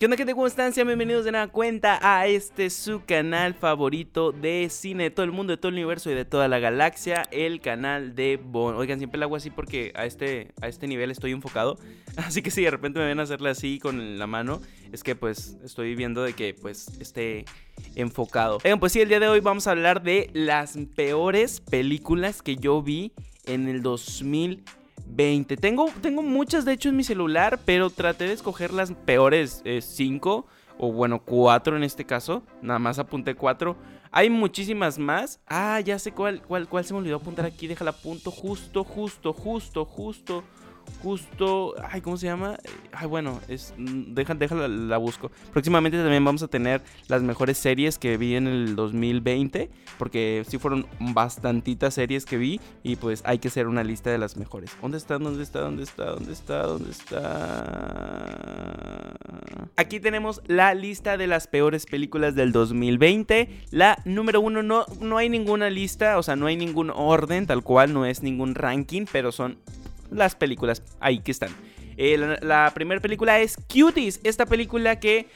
¿Qué onda gente? ¿Cómo están? Sean bienvenidos de nueva cuenta a este su canal favorito de cine de todo el mundo, de todo el universo y de toda la galaxia, el canal de Bon. Oigan, siempre lo hago así porque a este, a este nivel estoy enfocado, así que si de repente me ven a hacerle así con la mano, es que pues estoy viendo de que pues esté enfocado. Oigan, pues sí, el día de hoy vamos a hablar de las peores películas que yo vi en el 2000 20. Tengo, tengo muchas de hecho en mi celular, pero traté de escoger las peores 5, eh, o bueno, 4 en este caso. Nada más apunté 4. Hay muchísimas más. Ah, ya sé cuál, cuál, cuál se me olvidó apuntar aquí. Déjala punto justo, justo, justo, justo justo, ay, ¿cómo se llama? Ay, bueno, es, mm, deja, déjala, la busco. Próximamente también vamos a tener las mejores series que vi en el 2020, porque sí fueron bastantitas series que vi y pues hay que hacer una lista de las mejores. ¿Dónde está? ¿Dónde está? ¿Dónde está? ¿Dónde está? ¿Dónde está? Aquí tenemos la lista de las peores películas del 2020. La número uno, no, no hay ninguna lista, o sea, no hay ningún orden, tal cual, no es ningún ranking, pero son las películas ahí que están. Eh, la, primera película es Cuties, esta película que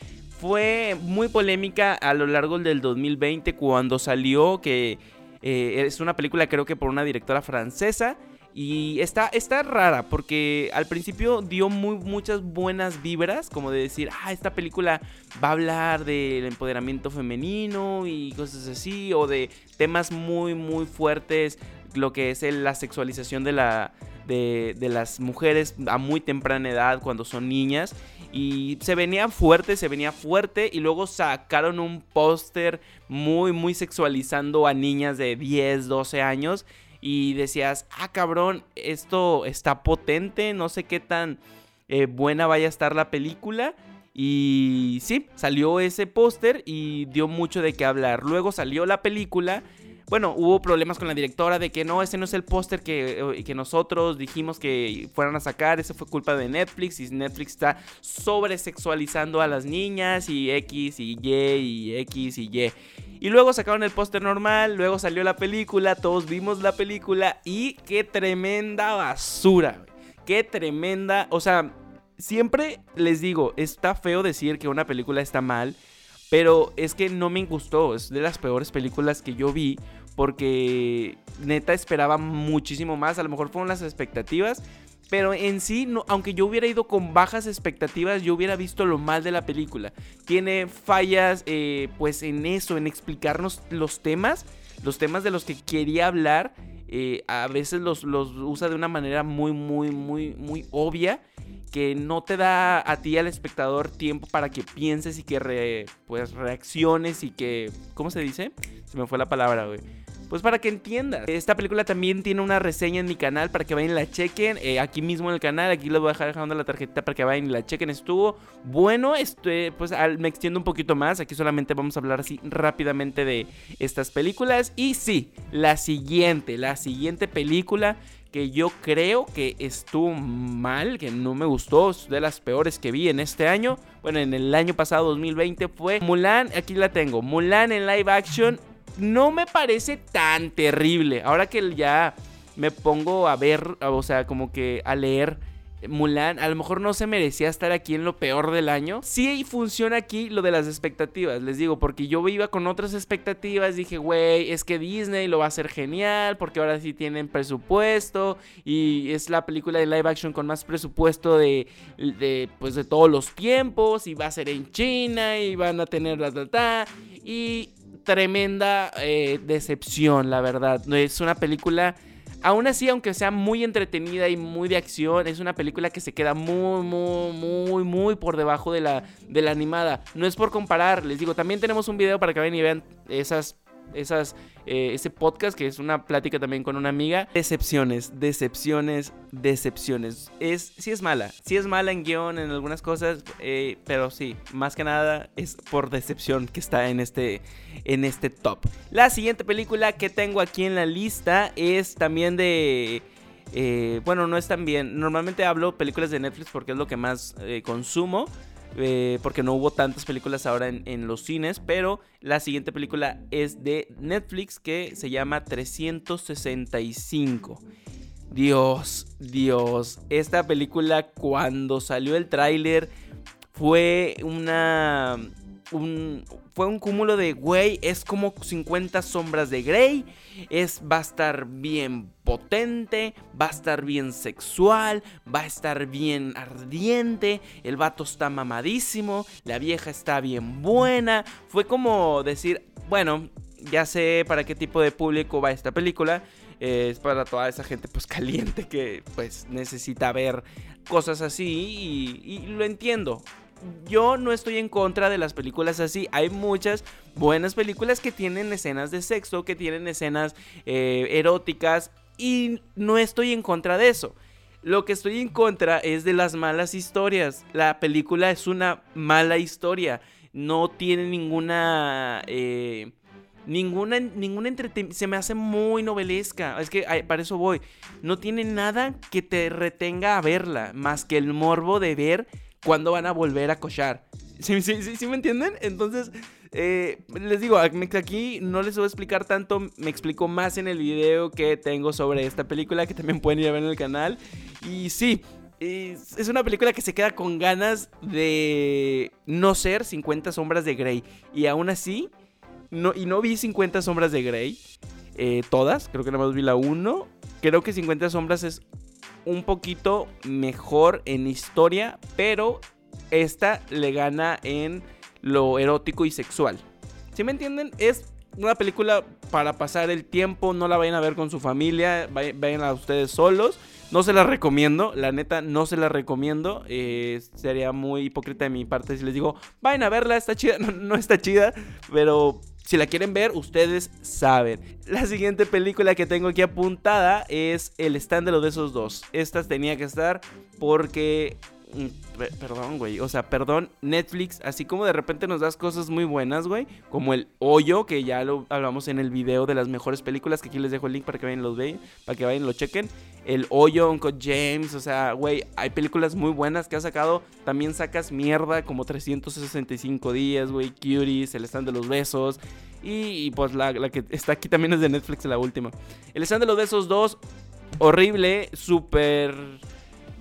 fue muy polémica a lo largo del 2020 cuando salió, que eh, es una película creo que por una directora francesa. Y está, está rara porque al principio dio muy, muchas buenas vibras, como de decir, ah, esta película va a hablar del empoderamiento femenino y cosas así, o de temas muy, muy fuertes, lo que es la sexualización de la, de, las mujeres a muy temprana edad cuando son niñas. Y se venía fuerte, se venía fuerte. Y luego sacaron un póster muy, muy sexualizando a niñas de 10, 12 años. Y decías, ah, cabrón, esto está potente. No sé qué tan eh, buena vaya a estar la película. Y sí, salió ese póster y dio mucho de qué hablar. Luego salió la película bueno, hubo problemas con la directora de que no, ese no es el póster que, eh, que, nosotros dijimos que fueran a sacar, eso fue culpa de Netflix y Netflix está sobresexualizando a las niñas y X y Y y X y Y. Y luego sacaron el póster normal, luego salió la película, todos vimos la película y qué tremenda basura, qué tremenda, o sea, siempre les digo, está feo decir que una película está mal. Pero es que no me gustó, es de las peores películas que yo vi porque neta esperaba muchísimo más, a lo mejor fueron las expectativas, pero en sí, aunque yo hubiera ido con bajas expectativas, yo hubiera visto lo mal de la película. Tiene fallas, eh, pues en eso, en explicarnos los temas, los temas de los que quería hablar. Eh, a veces los, los usa de una manera muy, muy, muy, muy obia que no te da a ti al espectador tiempo para que pienses y que pues reacciones y que ¿cómo se dice? Se me fue la palabra, güey pues para que entiendas. Esta película también tiene una reseña en mi canal para que vayan y la chequen. Eh, aquí mismo en el canal, aquí les voy a dejar dejando la tarjeta para que vayan y la chequen. Estuvo bueno, este, pues me extiendo un poquito más. Aquí solamente vamos a hablar así rápidamente de estas películas. Y sí, la siguiente, la siguiente película que yo creo que estuvo mal, que no me gustó, de las peores que vi en este año. Bueno, en el año pasado, 2020, fue Mulan. Aquí la tengo. Mulan en live action no me parece tan terrible. Ahora que ya me pongo a ver, o sea, como que a leer Mulan, a lo mejor no se merecía estar aquí en lo peor del año. Sí funciona aquí lo de las expectativas, les digo, porque yo iba con otras expectativas, dije, güey, es que Disney lo va a hacer genial, porque ahora sí tienen presupuesto y es la película de live action con más presupuesto de, de pues de todos los tiempos y va a ser en China y van a tener la ta, y tremenda eh, decepción, la verdad. Es una película, aún así, aunque sea muy entretenida y muy de acción, es una película que se queda muy, muy, muy, muy por debajo de la, de la animada. No es por comparar, les digo, también tenemos un video para que vayan y vean esas esas, eh, ese podcast que es una plática también con una amiga. Decepciones, decepciones, decepciones. Es, sí es mala, sí es mala en guion, en algunas cosas, eh, pero sí, más que nada es por decepción que está en este, en este top. La siguiente película que tengo aquí en la lista es también de... Eh, bueno, no es tan bien. Normalmente hablo películas de Netflix porque es lo que más consumo. Eh, porque no hubo tantas películas ahora en, los cines, pero la siguiente película es de Netflix que se llama 365. Dios, Dios, esta película cuando salió el tráiler fue una un, fue un cúmulo de, güey, es como 50 sombras de Grey, es, va a estar bien potente, va a estar bien sexual, va a estar bien ardiente, el vato está mamadísimo, la vieja está bien buena, fue como decir, bueno, ya sé para qué tipo de público va esta película, es para toda esa gente pues caliente que pues necesita ver cosas así y lo entiendo yo no estoy en contra de las películas así. Hay muchas buenas películas que tienen escenas de sexo, que tienen escenas eh, eróticas y no estoy en contra de eso. Lo que estoy en contra es de las malas historias. La película es una mala historia. No tiene ninguna... Eh, ninguna, ninguna entretenimiento. Se me hace muy novelesca. Es que para eso voy. No tiene nada que te retenga a verla. Más que el morbo de ver cuándo van a volver a cochar. ¿Sí, sí, me entienden? Entonces, eh, les digo, aquí no les voy a explicar tanto, me explico más en el video que tengo sobre esta película que también pueden ir a ver en el canal. Y sí, es una película que se queda con ganas de no ser 50 sombras de Grey. Y aún así, no, y no vi 50 sombras de Grey. Eh, todas, creo que nada más vi la 1. Creo que 50 sombras es un poquito mejor en historia, pero esta le gana en lo erótico y sexual. Si me entienden? Es una película para pasar el tiempo, no la vayan a ver con su familia, vayan a ustedes solos. No se la recomiendo, la neta no se la recomiendo. Eh, sería muy hipócrita de mi parte si les digo, vayan a verla, está chida. no está chida, pero si la quieren ver, ustedes saben. La siguiente película que tengo aquí apuntada es El estándalo de esos dos. Esta tenía que estar porque Perdón, güey. O sea, perdón, Netflix, así como de repente nos das cosas muy buenas, güey. Como el hoyo, que ya lo hablamos en el video de las mejores películas, que aquí les dejo el link para que vayan los vean, para que vayan y lo chequen. El hoyo, Uncle James, o sea, güey, hay películas muy buenas que ha sacado. También sacas mierda como 365 días, güey. Cuties, el stand de los besos. Y, pues la, la, que está aquí también es de Netflix, la última. El stand de los besos 2, horrible, súper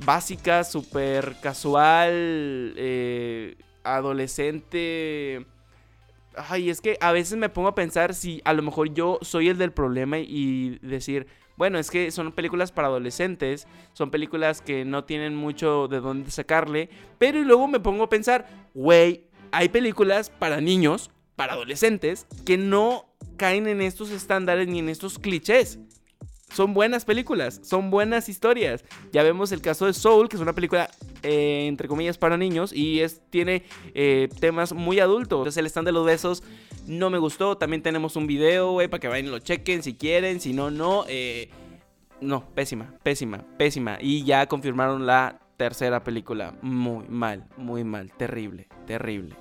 básica, súper casual, eh, adolescente. Ay, es que a veces me pongo a pensar si a lo mejor yo soy el del problema y decir, bueno, es que son películas para adolescentes, son películas que no tienen mucho de dónde sacarle, pero y luego me pongo a pensar, güey, hay películas para niños, para adolescentes, que no caen en estos estándares ni en estos clichés son buenas películas, son buenas historias. Ya vemos el caso de Soul, que es una película eh, entre comillas para niños y es, tiene eh, temas muy adultos. Entonces el stand de los besos no me gustó. También tenemos un video, para que vayan y lo chequen si quieren, si no, no. Eh, no, pésima, pésima, pésima. Y ya confirmaron la tercera película. Muy mal, muy mal, terrible, terrible,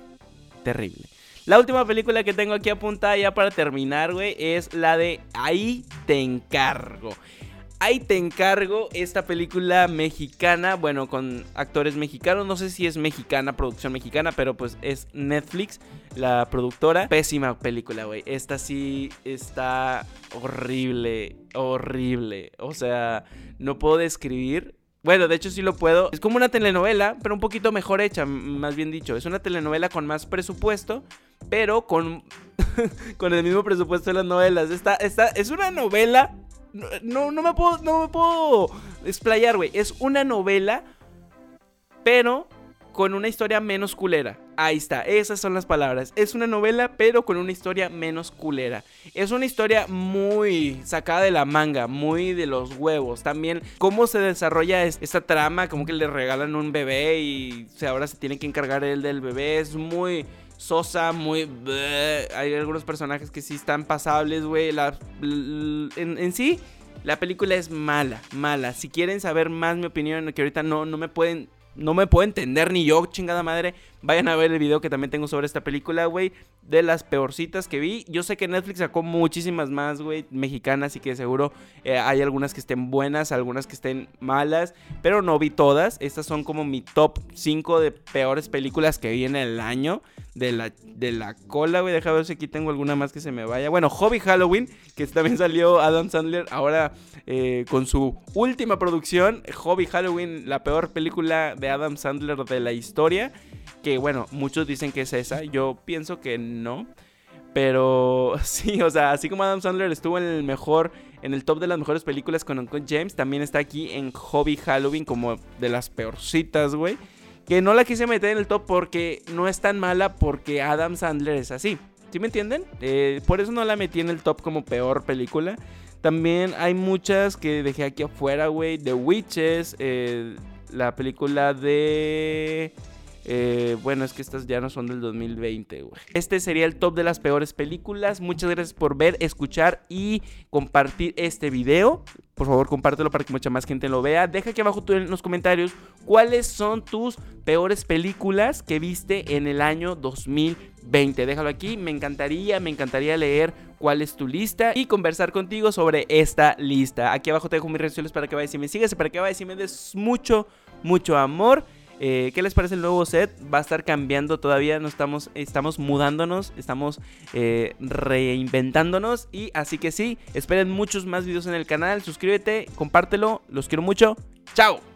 terrible. La última película que tengo aquí apuntada ya para terminar, güey, es la de Ahí te encargo. Ahí te encargo esta película mexicana, bueno, con actores mexicanos, no sé si es mexicana, producción mexicana, pero pues es Netflix, la productora. Pésima película, güey. Esta sí está horrible, horrible. O sea, no puedo describir bueno, de hecho sí lo puedo. Es como una telenovela, pero un poquito mejor hecha, más bien dicho. Es una telenovela con más presupuesto, pero con, con el mismo presupuesto de las novelas. Esta, esta es una novela. No, no me puedo, no me puedo explayar, güey. Es una novela, pero con una historia menos culera. Ahí está, esas son las palabras. Es una novela, pero con una historia menos culera. Es una historia muy sacada de la manga, muy de los huevos. También cómo se desarrolla esta trama, como que le regalan un bebé y ahora se tiene que encargar él del bebé. Es muy sosa, muy... Hay algunos personajes que sí están pasables, güey. En, en sí... La película es mala, mala. Si quieren saber más mi opinión, que ahorita no, no me pueden no me puedo entender ni yo, chingada madre. Vayan a ver el video que también tengo sobre esta película, güey. De las peorcitas que vi. Yo sé que Netflix sacó muchísimas más, güey, mexicanas. Y que seguro eh, hay algunas que estén buenas, algunas que estén malas. Pero no vi todas. Estas son como mi top 5 de peores películas que vi en el año. De la, de la cola, güey. Deja ver si aquí tengo alguna más que se me vaya. Bueno, Hobby Halloween, que también salió Adam Sandler. Ahora eh, con su última producción, Hobby Halloween, la peor película de Adam Sandler de la historia. que bueno, muchos dicen que es esa, yo pienso que no. Pero sí, o sea, así como Adam Sandler estuvo en el mejor, en el top de las mejores películas con Uncle James, también está aquí en Hobby Halloween como de las peorcitas, güey. Que no la quise meter en el top porque no es tan mala porque Adam Sandler es así. ¿Sí me entienden? Eh, por eso no la metí en el top como peor película. También hay muchas que dejé aquí afuera, güey. The Witches, eh, la película de... Eh, bueno, es que estas ya no son del 2020, güey. Este sería el top de las peores películas. Muchas gracias por ver, escuchar y compartir este video. Por favor, compártelo para que mucha más gente lo vea. Deja aquí abajo en los comentarios cuáles son tus peores películas que viste en el año 2020. Déjalo aquí, me encantaría, me encantaría leer cuál es tu lista y conversar contigo sobre esta lista. Aquí abajo te dejo mis redes sociales para que vayas y me sigas y para que vayas y me des mucho, mucho amor. Eh, ¿Qué les parece el nuevo set? Va a estar cambiando todavía, no estamos, estamos mudándonos, estamos eh, reinventándonos y así que sí, esperen muchos más videos en el canal, suscríbete, compártelo, los quiero mucho, chao.